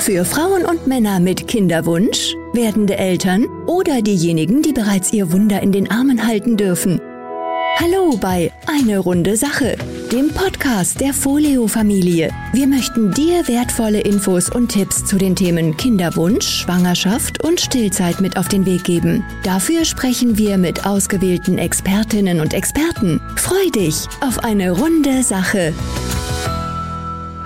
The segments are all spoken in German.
Für Frauen und Männer mit Kinderwunsch, werdende Eltern oder diejenigen, die bereits ihr Wunder in den Armen halten dürfen. Hallo bei Eine runde Sache, dem Podcast der Folio-Familie. Wir möchten dir wertvolle Infos und Tipps zu den Themen Kinderwunsch, Schwangerschaft und Stillzeit mit auf den Weg geben. Dafür sprechen wir mit ausgewählten Expertinnen und Experten. Freu dich auf eine runde Sache.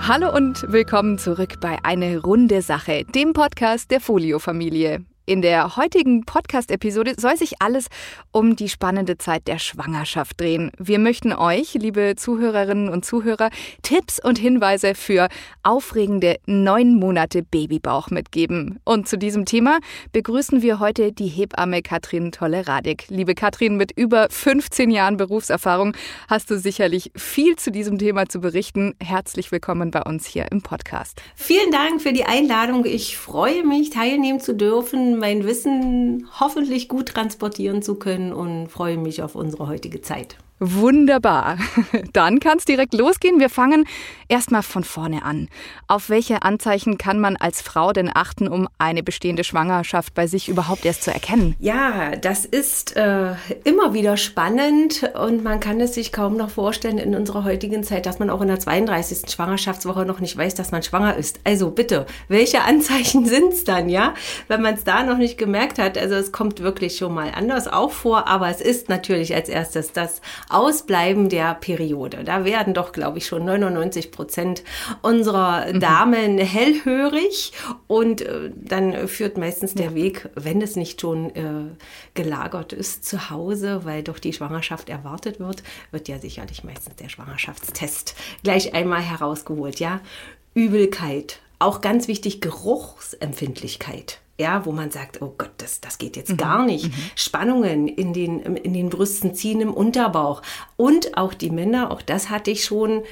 Hallo und willkommen zurück bei Eine runde Sache, dem Podcast der Folio-Familie. In der heutigen Podcast-Episode soll sich alles um die spannende Zeit der Schwangerschaft drehen. Wir möchten euch, liebe Zuhörerinnen und Zuhörer, Tipps und Hinweise für aufregende neun Monate Babybauch mitgeben. Und zu diesem Thema begrüßen wir heute die Hebamme Katrin Tolle-Radig. Liebe Katrin, mit über 15 Jahren Berufserfahrung hast du sicherlich viel zu diesem Thema zu berichten. Herzlich willkommen bei uns hier im Podcast. Vielen Dank für die Einladung. Ich freue mich, teilnehmen zu dürfen mein Wissen hoffentlich gut transportieren zu können und freue mich auf unsere heutige Zeit. Wunderbar. Dann kann es direkt losgehen. Wir fangen erstmal von vorne an. Auf welche Anzeichen kann man als Frau denn achten, um eine bestehende Schwangerschaft bei sich überhaupt erst zu erkennen? Ja, das ist äh, immer wieder spannend und man kann es sich kaum noch vorstellen in unserer heutigen Zeit, dass man auch in der 32. Schwangerschaftswoche noch nicht weiß, dass man schwanger ist. Also bitte, welche Anzeichen sind es dann, ja? Wenn man es da noch nicht gemerkt hat, also es kommt wirklich schon mal anders auch vor, aber es ist natürlich als erstes das Ausbleiben der Periode. Da werden doch, glaube ich, schon 99 Prozent unserer mhm. Damen hellhörig und äh, dann führt meistens der ja. Weg, wenn es nicht schon äh, gelagert ist, zu Hause, weil doch die Schwangerschaft erwartet wird, wird ja sicherlich meistens der Schwangerschaftstest gleich einmal herausgeholt. Ja, Übelkeit, auch ganz wichtig Geruchsempfindlichkeit ja, wo man sagt, oh Gott, das, das geht jetzt mhm. gar nicht. Mhm. Spannungen in den, in den Brüsten ziehen im Unterbauch. Und auch die Männer, auch das hatte ich schon,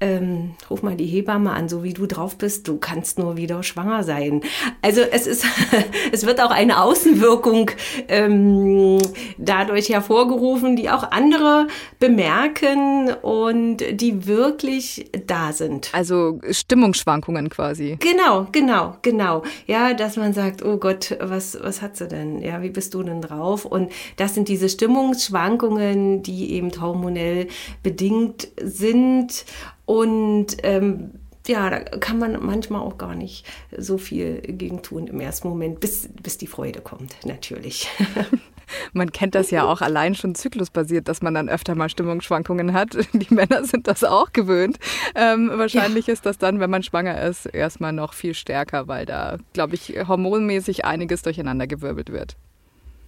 ähm, ruf mal die Hebamme an, so wie du drauf bist, du kannst nur wieder schwanger sein. Also es ist, es wird auch eine Außenwirkung ähm, dadurch hervorgerufen, die auch andere bemerken und die wirklich da sind. Also Stimmungsschwankungen quasi. Genau, genau, genau. Ja, dass man sagt, oh Gott, was, was hat sie denn? Ja, wie bist du denn drauf? Und das sind diese Stimmungsschwankungen, die eben hormonell bedingt sind und ähm, ja, da kann man manchmal auch gar nicht so viel gegen tun im ersten Moment, bis, bis die Freude kommt, natürlich. Man kennt das ja auch allein schon zyklusbasiert, dass man dann öfter mal Stimmungsschwankungen hat. Die Männer sind das auch gewöhnt. Ähm, wahrscheinlich ja. ist das dann, wenn man schwanger ist, erstmal noch viel stärker, weil da, glaube ich, hormonmäßig einiges durcheinandergewirbelt wird.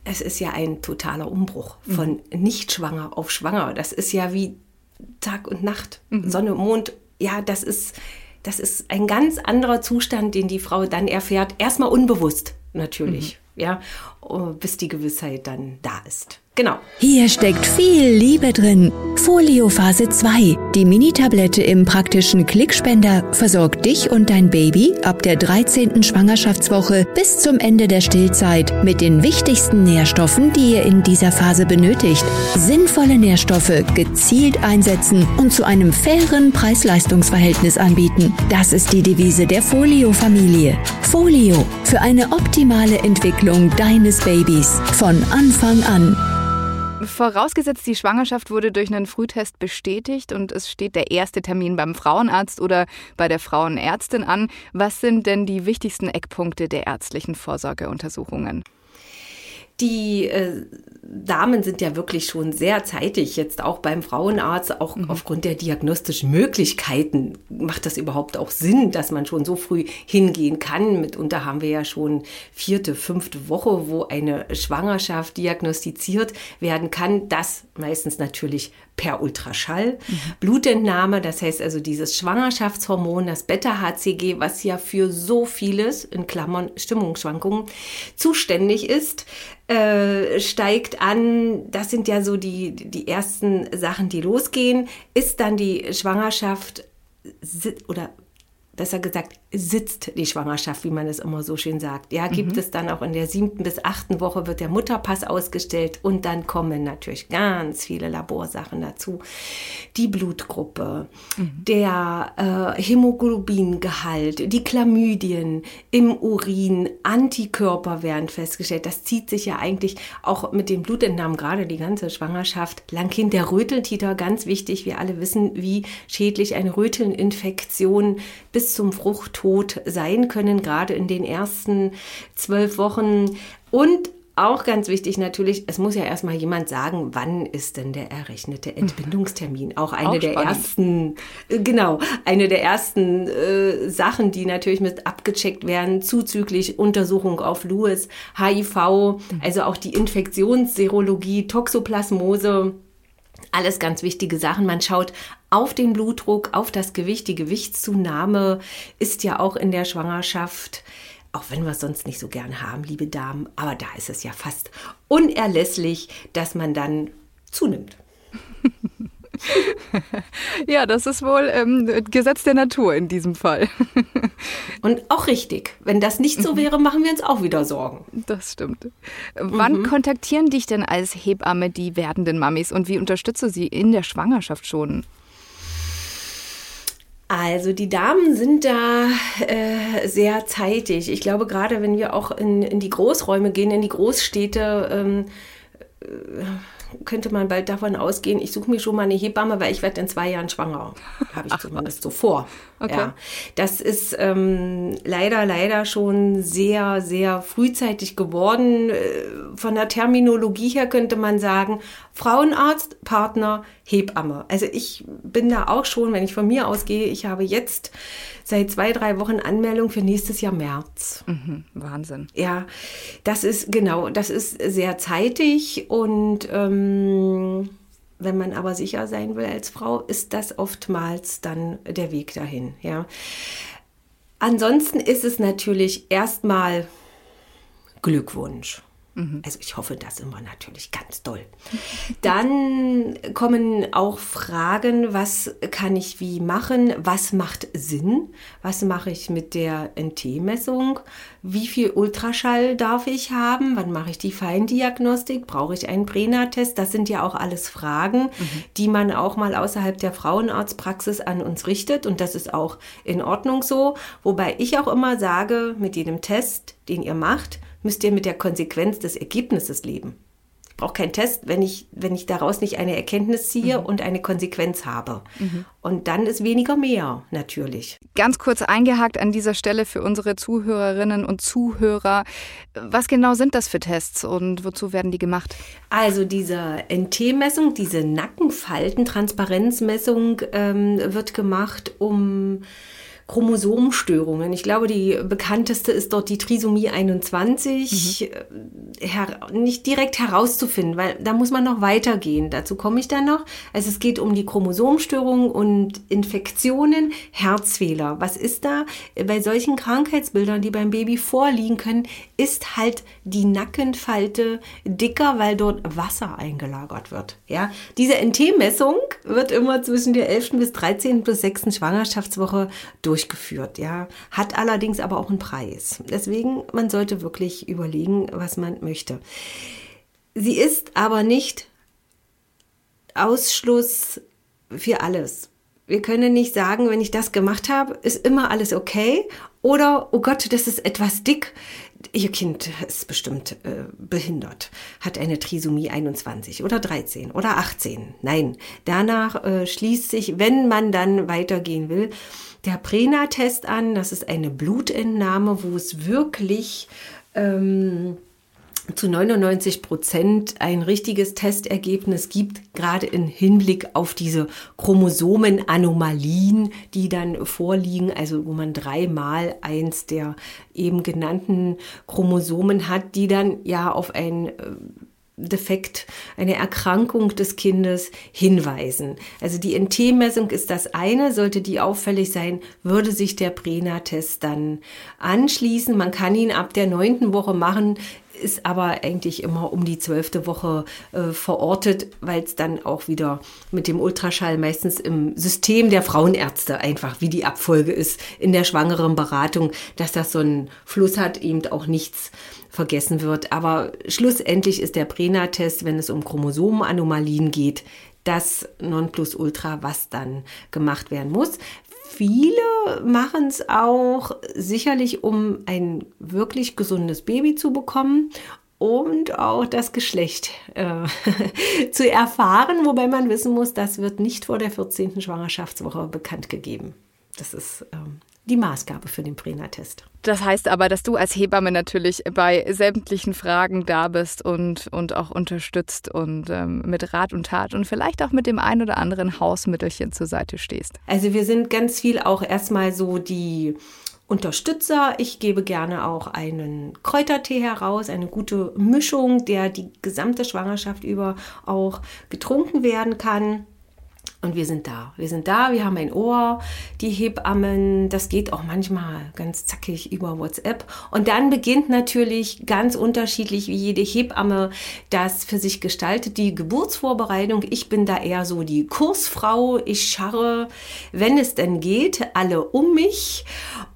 Es ist ja ein totaler Umbruch von mhm. nicht schwanger auf schwanger. Das ist ja wie Tag und Nacht, mhm. Sonne, Mond, ja, das ist, das ist ein ganz anderer Zustand, den die Frau dann erfährt. Erstmal unbewusst, natürlich, mhm. ja, bis die Gewissheit dann da ist. Genau. Hier steckt viel Liebe drin. Folio Phase 2. Die Mini-Tablette im praktischen Klickspender versorgt dich und dein Baby ab der 13. Schwangerschaftswoche bis zum Ende der Stillzeit mit den wichtigsten Nährstoffen, die ihr in dieser Phase benötigt. Sinnvolle Nährstoffe gezielt einsetzen und zu einem fairen Preis-Leistungs-Verhältnis anbieten. Das ist die Devise der Folio-Familie. Folio für eine optimale Entwicklung deines Babys von Anfang an. Vorausgesetzt, die Schwangerschaft wurde durch einen Frühtest bestätigt und es steht der erste Termin beim Frauenarzt oder bei der Frauenärztin an. Was sind denn die wichtigsten Eckpunkte der ärztlichen Vorsorgeuntersuchungen? Die äh, Damen sind ja wirklich schon sehr zeitig, jetzt auch beim Frauenarzt, auch mhm. aufgrund der diagnostischen Möglichkeiten macht das überhaupt auch Sinn, dass man schon so früh hingehen kann. Mitunter haben wir ja schon vierte, fünfte Woche, wo eine Schwangerschaft diagnostiziert werden kann. Das meistens natürlich per Ultraschall. Mhm. Blutentnahme, das heißt also dieses Schwangerschaftshormon, das Beta-HCG, was ja für so vieles, in Klammern Stimmungsschwankungen, zuständig ist, äh, steigt an. Das sind ja so die, die ersten Sachen, die losgehen. Ist dann die Schwangerschaft oder besser gesagt, sitzt die Schwangerschaft, wie man es immer so schön sagt. Ja, gibt mhm. es dann auch in der siebten bis achten Woche wird der Mutterpass ausgestellt und dann kommen natürlich ganz viele Laborsachen dazu. Die Blutgruppe, mhm. der äh, Hämoglobingehalt, die Chlamydien im Urin, Antikörper werden festgestellt. Das zieht sich ja eigentlich auch mit den Blutentnahmen gerade die ganze Schwangerschaft lang hin. Der Röteltiter, ganz wichtig. Wir alle wissen, wie schädlich eine Rötelninfektion bis zum Fruchttod sein können, gerade in den ersten zwölf Wochen. Und auch ganz wichtig natürlich, es muss ja erstmal jemand sagen, wann ist denn der errechnete Entbindungstermin? Auch eine auch der ersten, äh, genau, eine der ersten äh, Sachen, die natürlich mit abgecheckt werden, zuzüglich Untersuchung auf Lewis, HIV, mhm. also auch die Infektionsserologie, Toxoplasmose. Alles ganz wichtige Sachen. Man schaut auf den Blutdruck, auf das Gewicht. Die Gewichtszunahme ist ja auch in der Schwangerschaft, auch wenn wir es sonst nicht so gern haben, liebe Damen, aber da ist es ja fast unerlässlich, dass man dann zunimmt. ja, das ist wohl ähm, Gesetz der Natur in diesem Fall. Und auch richtig. Wenn das nicht so wäre, machen wir uns auch wieder Sorgen. Das stimmt. Wann mhm. kontaktieren dich denn als Hebamme die werdenden Mamis und wie unterstütze sie in der Schwangerschaft schon? Also die Damen sind da äh, sehr zeitig. Ich glaube, gerade wenn wir auch in, in die Großräume gehen, in die Großstädte, ähm, äh, könnte man bald davon ausgehen, ich suche mir schon mal eine Hebamme, weil ich werde in zwei Jahren schwanger. Habe ich Ach, zumindest so vor. Okay. Ja. Das ist ähm, leider, leider schon sehr, sehr frühzeitig geworden. Äh, von der Terminologie her könnte man sagen, Frauenarzt, Partner, Hebamme. Also ich bin da auch schon, wenn ich von mir ausgehe, ich habe jetzt seit zwei, drei Wochen Anmeldung für nächstes Jahr März. Mhm, Wahnsinn. Ja, das ist genau, das ist sehr zeitig und ähm, wenn man aber sicher sein will als Frau, ist das oftmals dann der Weg dahin. Ja. Ansonsten ist es natürlich erstmal Glückwunsch. Mhm. Also ich hoffe das immer natürlich ganz doll. Dann kommen auch Fragen, was kann ich wie machen? Was macht Sinn? Was mache ich mit der NT-Messung? Wie viel Ultraschall darf ich haben? Wann mache ich die Feindiagnostik? Brauche ich einen Prena-Test? Das sind ja auch alles Fragen, mhm. die man auch mal außerhalb der Frauenarztpraxis an uns richtet. Und das ist auch in Ordnung so. Wobei ich auch immer sage, mit jedem Test, den ihr macht, müsst ihr mit der Konsequenz des Ergebnisses leben. Ich brauche keinen Test, wenn ich, wenn ich daraus nicht eine Erkenntnis ziehe mhm. und eine Konsequenz habe. Mhm. Und dann ist weniger mehr, natürlich. Ganz kurz eingehakt an dieser Stelle für unsere Zuhörerinnen und Zuhörer. Was genau sind das für Tests und wozu werden die gemacht? Also diese NT-Messung, diese Nackenfalten-Transparenzmessung ähm, wird gemacht, um Chromosomstörungen. Ich glaube, die bekannteste ist dort die Trisomie 21. Mhm. Her nicht direkt herauszufinden, weil da muss man noch weitergehen. Dazu komme ich dann noch. Also es geht um die Chromosomstörungen und Infektionen, Herzfehler. Was ist da? Bei solchen Krankheitsbildern, die beim Baby vorliegen können, ist halt die Nackenfalte dicker, weil dort Wasser eingelagert wird. Ja, diese NT-Messung wird immer zwischen der 11. bis 13. bis 6. Schwangerschaftswoche durch durchgeführt, ja, hat allerdings aber auch einen Preis. Deswegen, man sollte wirklich überlegen, was man möchte. Sie ist aber nicht Ausschluss für alles. Wir können nicht sagen, wenn ich das gemacht habe, ist immer alles okay. Oder, oh Gott, das ist etwas dick. Ihr Kind ist bestimmt äh, behindert, hat eine Trisomie 21 oder 13 oder 18. Nein, danach äh, schließt sich, wenn man dann weitergehen will, der Prena-Test an. Das ist eine Blutentnahme, wo es wirklich ähm, zu 99 Prozent ein richtiges Testergebnis gibt, gerade im Hinblick auf diese Chromosomenanomalien, die dann vorliegen, also wo man dreimal eins der eben genannten Chromosomen hat, die dann ja auf ein äh, Defekt, eine Erkrankung des Kindes hinweisen. Also die NT-Messung ist das eine, sollte die auffällig sein, würde sich der Prena-Test dann anschließen. Man kann ihn ab der neunten Woche machen, ist aber eigentlich immer um die zwölfte Woche äh, verortet, weil es dann auch wieder mit dem Ultraschall meistens im System der Frauenärzte einfach, wie die Abfolge ist in der schwangeren Beratung, dass das so einen Fluss hat, eben auch nichts vergessen wird. Aber schlussendlich ist der Prena-Test, wenn es um Chromosomenanomalien geht, das Nonplusultra, was dann gemacht werden muss. Viele machen es auch sicherlich, um ein wirklich gesundes Baby zu bekommen und auch das Geschlecht äh, zu erfahren, wobei man wissen muss, das wird nicht vor der 14. Schwangerschaftswoche bekannt gegeben. Das ist ähm, die Maßgabe für den Prena-Test. Das heißt aber, dass du als Hebamme natürlich bei sämtlichen Fragen da bist und, und auch unterstützt und ähm, mit Rat und Tat und vielleicht auch mit dem ein oder anderen Hausmittelchen zur Seite stehst. Also wir sind ganz viel auch erstmal so die Unterstützer. Ich gebe gerne auch einen Kräutertee heraus, eine gute Mischung, der die gesamte Schwangerschaft über auch getrunken werden kann. Und wir sind da. Wir sind da, wir haben ein Ohr, die Hebammen, das geht auch manchmal ganz zackig über WhatsApp. Und dann beginnt natürlich ganz unterschiedlich, wie jede Hebamme das für sich gestaltet, die Geburtsvorbereitung. Ich bin da eher so die Kursfrau. Ich scharre, wenn es denn geht, alle um mich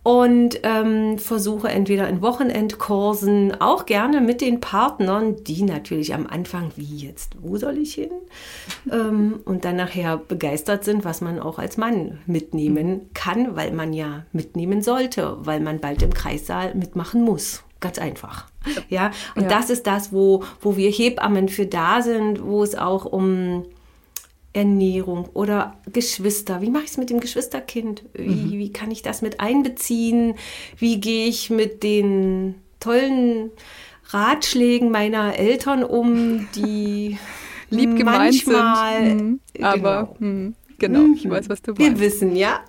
und ähm, versuche entweder in Wochenendkursen, auch gerne mit den Partnern, die natürlich am Anfang, wie jetzt, wo soll ich hin? ähm, und dann nachher begeistert sind, was man auch als Mann mitnehmen kann, weil man ja mitnehmen sollte, weil man bald im Kreissaal mitmachen muss. Ganz einfach. Ja, und ja. das ist das, wo, wo wir Hebammen für da sind, wo es auch um Ernährung oder Geschwister. Wie mache ich es mit dem Geschwisterkind? Wie, mhm. wie kann ich das mit einbeziehen? Wie gehe ich mit den tollen Ratschlägen meiner Eltern um, die lieb gemeint manchmal, sind, mhm. aber genau. Genau, mhm. ich weiß, was du meinst. Wir wissen, ja.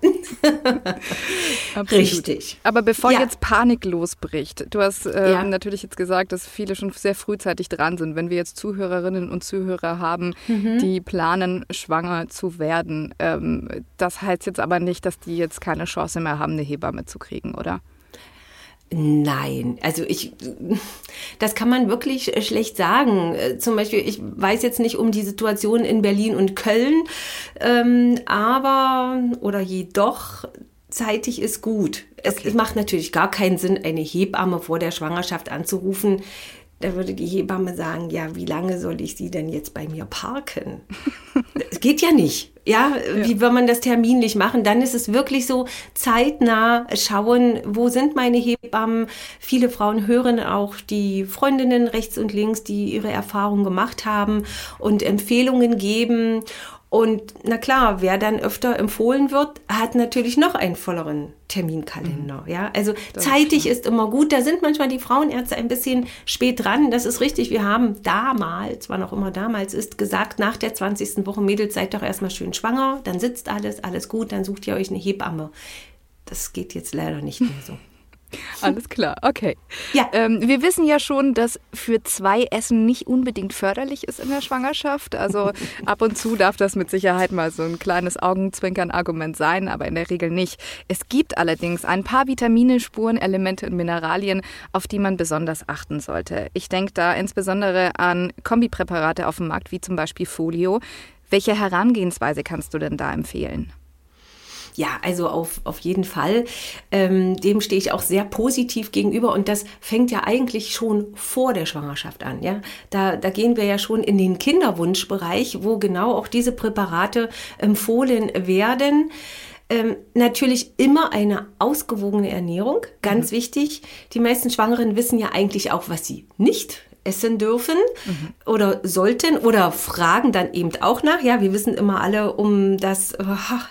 Richtig. Aber bevor ja. jetzt Panik losbricht, du hast äh, ja. natürlich jetzt gesagt, dass viele schon sehr frühzeitig dran sind. Wenn wir jetzt Zuhörerinnen und Zuhörer haben, mhm. die planen, schwanger zu werden, ähm, das heißt jetzt aber nicht, dass die jetzt keine Chance mehr haben, eine Hebamme zu kriegen, oder? Nein, also ich, das kann man wirklich schlecht sagen. Zum Beispiel, ich weiß jetzt nicht um die Situation in Berlin und Köln, ähm, aber oder jedoch zeitig ist gut. Es, es macht natürlich gar keinen Sinn, eine Hebamme vor der Schwangerschaft anzurufen, da würde die Hebamme sagen, ja, wie lange soll ich sie denn jetzt bei mir parken? Es geht ja nicht. Ja, ja, wie will man das terminlich machen? Dann ist es wirklich so zeitnah schauen, wo sind meine Hebammen? Viele Frauen hören auch die Freundinnen rechts und links, die ihre Erfahrungen gemacht haben und Empfehlungen geben. Und na klar, wer dann öfter empfohlen wird, hat natürlich noch einen volleren Terminkalender. Mhm. Ja, also das zeitig ist, ist immer gut. Da sind manchmal die Frauenärzte ein bisschen spät dran. Das ist richtig. Wir haben damals, wann auch immer damals ist, gesagt, nach der 20. Woche Mädels seid doch erstmal schön schwanger. Dann sitzt alles, alles gut. Dann sucht ihr euch eine Hebamme. Das geht jetzt leider nicht mehr so. Alles klar, okay. Ja. Ähm, wir wissen ja schon, dass für zwei Essen nicht unbedingt förderlich ist in der Schwangerschaft. Also ab und zu darf das mit Sicherheit mal so ein kleines Augenzwinkern-Argument sein, aber in der Regel nicht. Es gibt allerdings ein paar Vitamine, Spuren, Elemente und Mineralien, auf die man besonders achten sollte. Ich denke da insbesondere an Kombipräparate auf dem Markt, wie zum Beispiel Folio. Welche Herangehensweise kannst du denn da empfehlen? Ja, also auf, auf jeden Fall. Ähm, dem stehe ich auch sehr positiv gegenüber und das fängt ja eigentlich schon vor der Schwangerschaft an. Ja? Da, da gehen wir ja schon in den Kinderwunschbereich, wo genau auch diese Präparate empfohlen werden. Ähm, natürlich immer eine ausgewogene Ernährung, ganz mhm. wichtig. Die meisten Schwangeren wissen ja eigentlich auch, was sie nicht essen dürfen mhm. oder sollten oder fragen dann eben auch nach. Ja, wir wissen immer alle um das äh,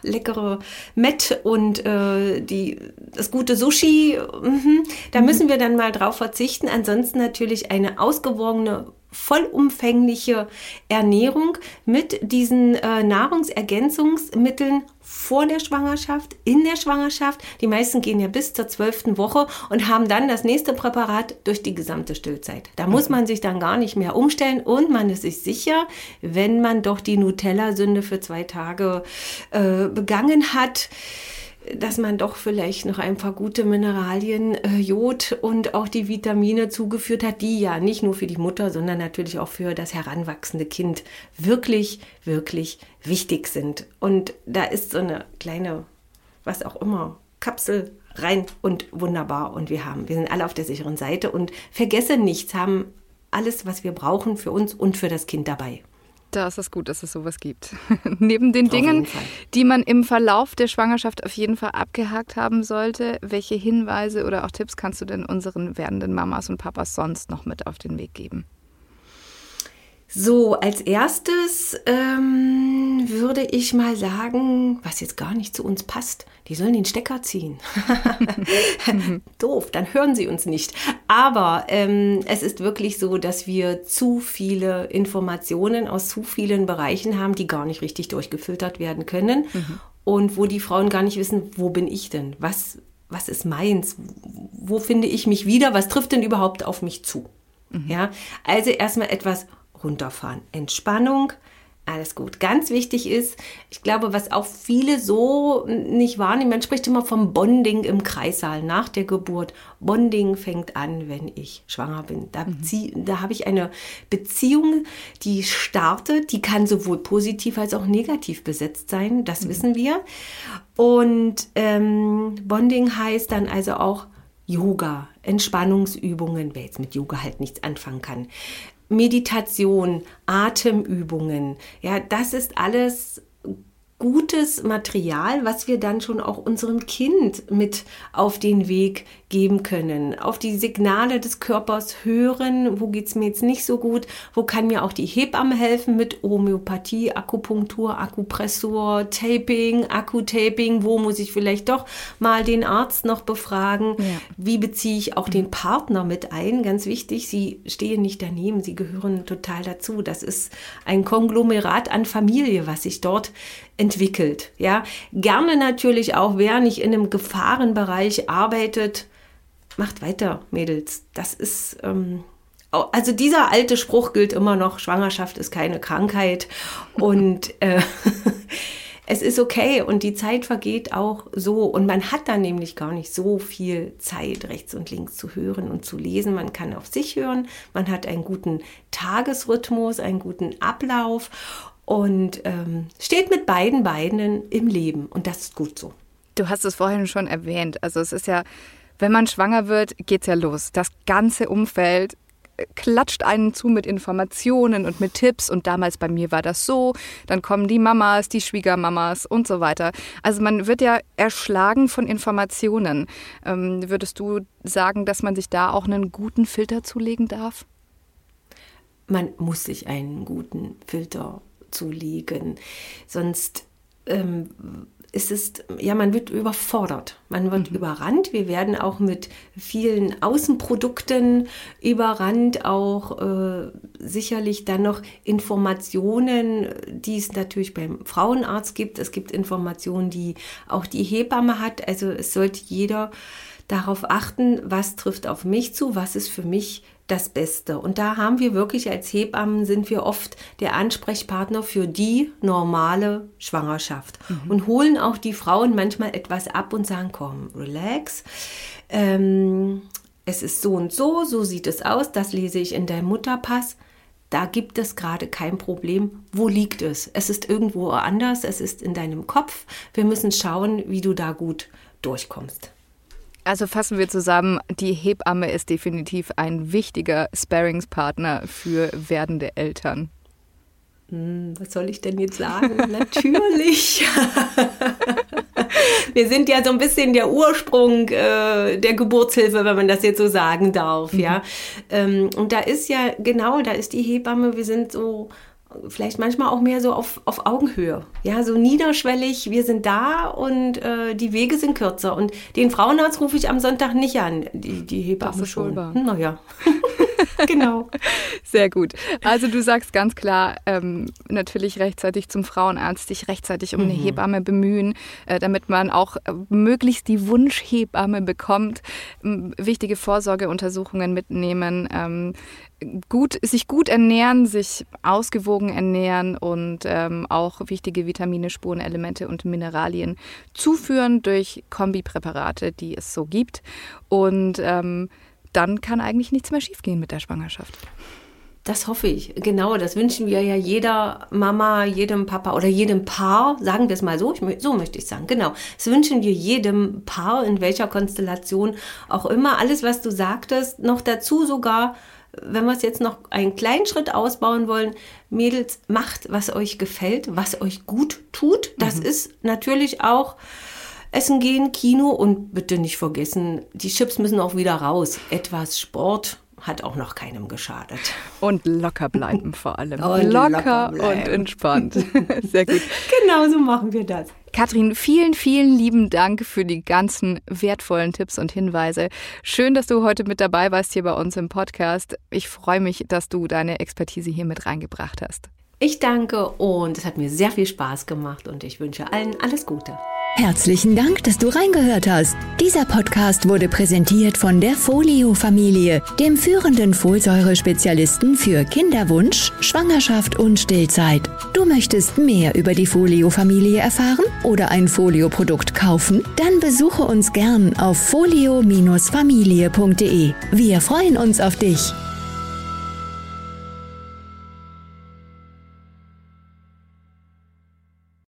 leckere Met und äh, die, das gute Sushi. Mhm. Da mhm. müssen wir dann mal drauf verzichten. Ansonsten natürlich eine ausgewogene vollumfängliche Ernährung mit diesen äh, Nahrungsergänzungsmitteln vor der Schwangerschaft, in der Schwangerschaft. Die meisten gehen ja bis zur zwölften Woche und haben dann das nächste Präparat durch die gesamte Stillzeit. Da muss man sich dann gar nicht mehr umstellen und man ist sich sicher, wenn man doch die Nutella-Sünde für zwei Tage äh, begangen hat, dass man doch vielleicht noch ein paar gute Mineralien, äh, Jod und auch die Vitamine zugeführt hat, die ja nicht nur für die Mutter, sondern natürlich auch für das heranwachsende Kind wirklich, wirklich wichtig sind. Und da ist so eine kleine, was auch immer, Kapsel rein und wunderbar. Und wir haben, wir sind alle auf der sicheren Seite und vergessen nichts, haben alles, was wir brauchen für uns und für das Kind dabei. Da ist es gut, dass es sowas gibt. Neben den Dingen, die man im Verlauf der Schwangerschaft auf jeden Fall abgehakt haben sollte, welche Hinweise oder auch Tipps kannst du denn unseren werdenden Mamas und Papas sonst noch mit auf den Weg geben? So, als erstes ähm, würde ich mal sagen, was jetzt gar nicht zu uns passt, die sollen den Stecker ziehen. Doof, dann hören sie uns nicht. Aber ähm, es ist wirklich so, dass wir zu viele Informationen aus zu vielen Bereichen haben, die gar nicht richtig durchgefiltert werden können. Mhm. Und wo die Frauen gar nicht wissen, wo bin ich denn? Was, was ist meins? Wo finde ich mich wieder? Was trifft denn überhaupt auf mich zu? Mhm. Ja, also erstmal etwas runterfahren. Entspannung, alles gut. Ganz wichtig ist, ich glaube, was auch viele so nicht wahrnehmen, man spricht immer vom Bonding im Kreissaal nach der Geburt. Bonding fängt an, wenn ich schwanger bin. Da, mhm. da habe ich eine Beziehung, die startet, die kann sowohl positiv als auch negativ besetzt sein, das mhm. wissen wir. Und ähm, Bonding heißt dann also auch Yoga, Entspannungsübungen, wer jetzt mit Yoga halt nichts anfangen kann. Meditation, Atemübungen, ja, das ist alles gutes Material, was wir dann schon auch unserem Kind mit auf den Weg geben können. Auf die Signale des Körpers hören, wo geht es mir jetzt nicht so gut, wo kann mir auch die Hebamme helfen mit Homöopathie, Akupunktur, Akupressur, Taping, Akkutaping, wo muss ich vielleicht doch mal den Arzt noch befragen, ja. wie beziehe ich auch mhm. den Partner mit ein, ganz wichtig, sie stehen nicht daneben, sie gehören total dazu. Das ist ein Konglomerat an Familie, was sich dort entwickelt. Ja, gerne natürlich auch, wer nicht in einem Gefahrenbereich arbeitet, macht weiter, Mädels. Das ist ähm, also dieser alte Spruch gilt immer noch: Schwangerschaft ist keine Krankheit und äh, es ist okay und die Zeit vergeht auch so und man hat dann nämlich gar nicht so viel Zeit rechts und links zu hören und zu lesen. Man kann auf sich hören, man hat einen guten Tagesrhythmus, einen guten Ablauf und ähm, steht mit beiden Beinen im Leben und das ist gut so. Du hast es vorhin schon erwähnt. Also es ist ja, wenn man schwanger wird, geht es ja los. Das ganze Umfeld äh, klatscht einen zu mit Informationen und mit Tipps und damals bei mir war das so, dann kommen die Mamas, die Schwiegermamas und so weiter. Also man wird ja erschlagen von Informationen. Ähm, würdest du sagen, dass man sich da auch einen guten Filter zulegen darf? Man muss sich einen guten Filter zulegen. Sonst ähm, ist es, ja, man wird überfordert, man wird mhm. überrannt. Wir werden auch mit vielen Außenprodukten überrannt, auch äh, sicherlich dann noch Informationen, die es natürlich beim Frauenarzt gibt. Es gibt Informationen, die auch die Hebamme hat. Also es sollte jeder darauf achten, was trifft auf mich zu, was ist für mich das Beste. Und da haben wir wirklich als Hebammen sind wir oft der Ansprechpartner für die normale Schwangerschaft mhm. und holen auch die Frauen manchmal etwas ab und sagen, komm, relax. Ähm, es ist so und so, so sieht es aus, das lese ich in deinem Mutterpass. Da gibt es gerade kein Problem. Wo liegt es? Es ist irgendwo anders, es ist in deinem Kopf. Wir müssen schauen, wie du da gut durchkommst. Also fassen wir zusammen, die Hebamme ist definitiv ein wichtiger Sparingspartner für werdende Eltern. Hm, was soll ich denn jetzt sagen? Natürlich. Wir sind ja so ein bisschen der Ursprung äh, der Geburtshilfe, wenn man das jetzt so sagen darf, mhm. ja. Ähm, und da ist ja genau, da ist die Hebamme. Wir sind so vielleicht manchmal auch mehr so auf, auf Augenhöhe. Ja, so niederschwellig, wir sind da und äh, die Wege sind kürzer. Und den Frauenarzt rufe ich am Sonntag nicht an, die, die Hebamme schon. Naja. genau. Sehr gut. Also du sagst ganz klar, ähm, natürlich rechtzeitig zum Frauenarzt, dich rechtzeitig um mhm. eine Hebamme bemühen, äh, damit man auch äh, möglichst die Wunschhebamme bekommt, wichtige Vorsorgeuntersuchungen mitnehmen, ähm, gut, sich gut ernähren, sich ausgewogen ernähren und ähm, auch wichtige Vitamine, Spurenelemente und Mineralien zuführen durch Kombipräparate, die es so gibt. Und ähm, dann kann eigentlich nichts mehr schiefgehen mit der Schwangerschaft. Das hoffe ich. Genau, das wünschen wir ja jeder Mama, jedem Papa oder jedem Paar. Sagen wir es mal so, ich, so möchte ich sagen. Genau, das wünschen wir jedem Paar, in welcher Konstellation auch immer. Alles, was du sagtest, noch dazu sogar, wenn wir es jetzt noch einen kleinen Schritt ausbauen wollen, Mädels, macht, was euch gefällt, was euch gut tut. Das mhm. ist natürlich auch Essen gehen, Kino und bitte nicht vergessen, die Chips müssen auch wieder raus. Etwas Sport hat auch noch keinem geschadet. Und locker bleiben vor allem. Und locker, locker und entspannt. Sehr gut. Genau so machen wir das. Katrin, vielen, vielen lieben Dank für die ganzen wertvollen Tipps und Hinweise. Schön, dass du heute mit dabei warst hier bei uns im Podcast. Ich freue mich, dass du deine Expertise hier mit reingebracht hast. Ich danke und es hat mir sehr viel Spaß gemacht und ich wünsche allen alles Gute. Herzlichen Dank, dass du reingehört hast. Dieser Podcast wurde präsentiert von der Folio-Familie, dem führenden Folsäure-Spezialisten für Kinderwunsch, Schwangerschaft und Stillzeit. Du möchtest mehr über die Folio-Familie erfahren oder ein Folio-Produkt kaufen? Dann besuche uns gern auf folio-familie.de. Wir freuen uns auf dich.